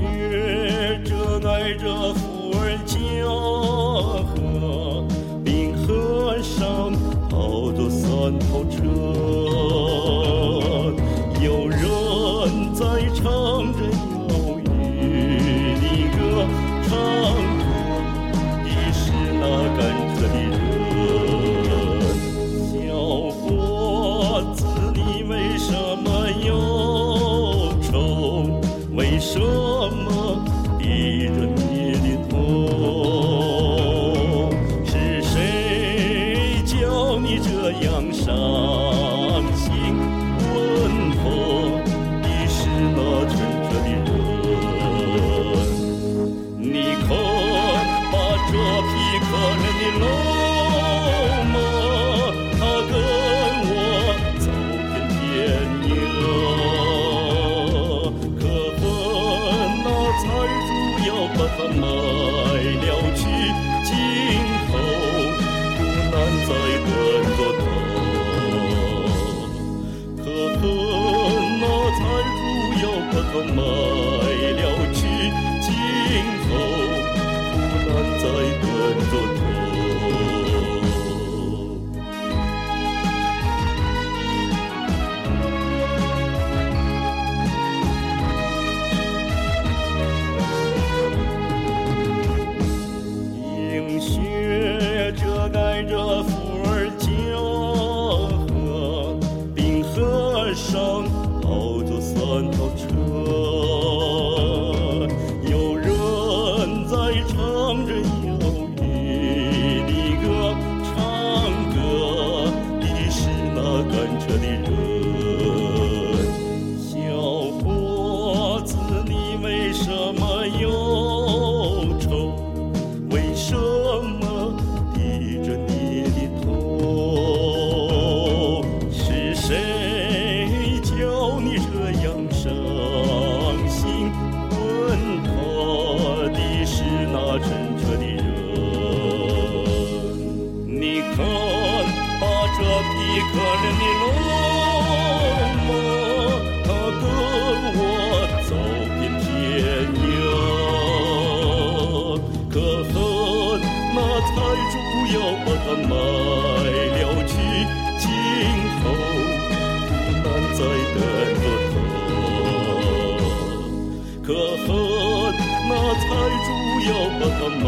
月着挨着伏尔加河冰河上跑着三头车。有人在唱着忧郁的歌唱着你这样伤心问候你是那纯真的人你看把这匹可怜的老马他跟我走遍天涯可恨那财主要把它卖了在等着他。可恨那财主要把他卖了去，尽头苦难在等着他。跑着三套车，有人在唱着忧郁的歌，唱歌的是那赶车的人。小伙子，你为什么忧可怜的老马，它跟我走遍天涯。可恨那财主要把它卖了去，今后苦难在等着他。可恨那财主要把它卖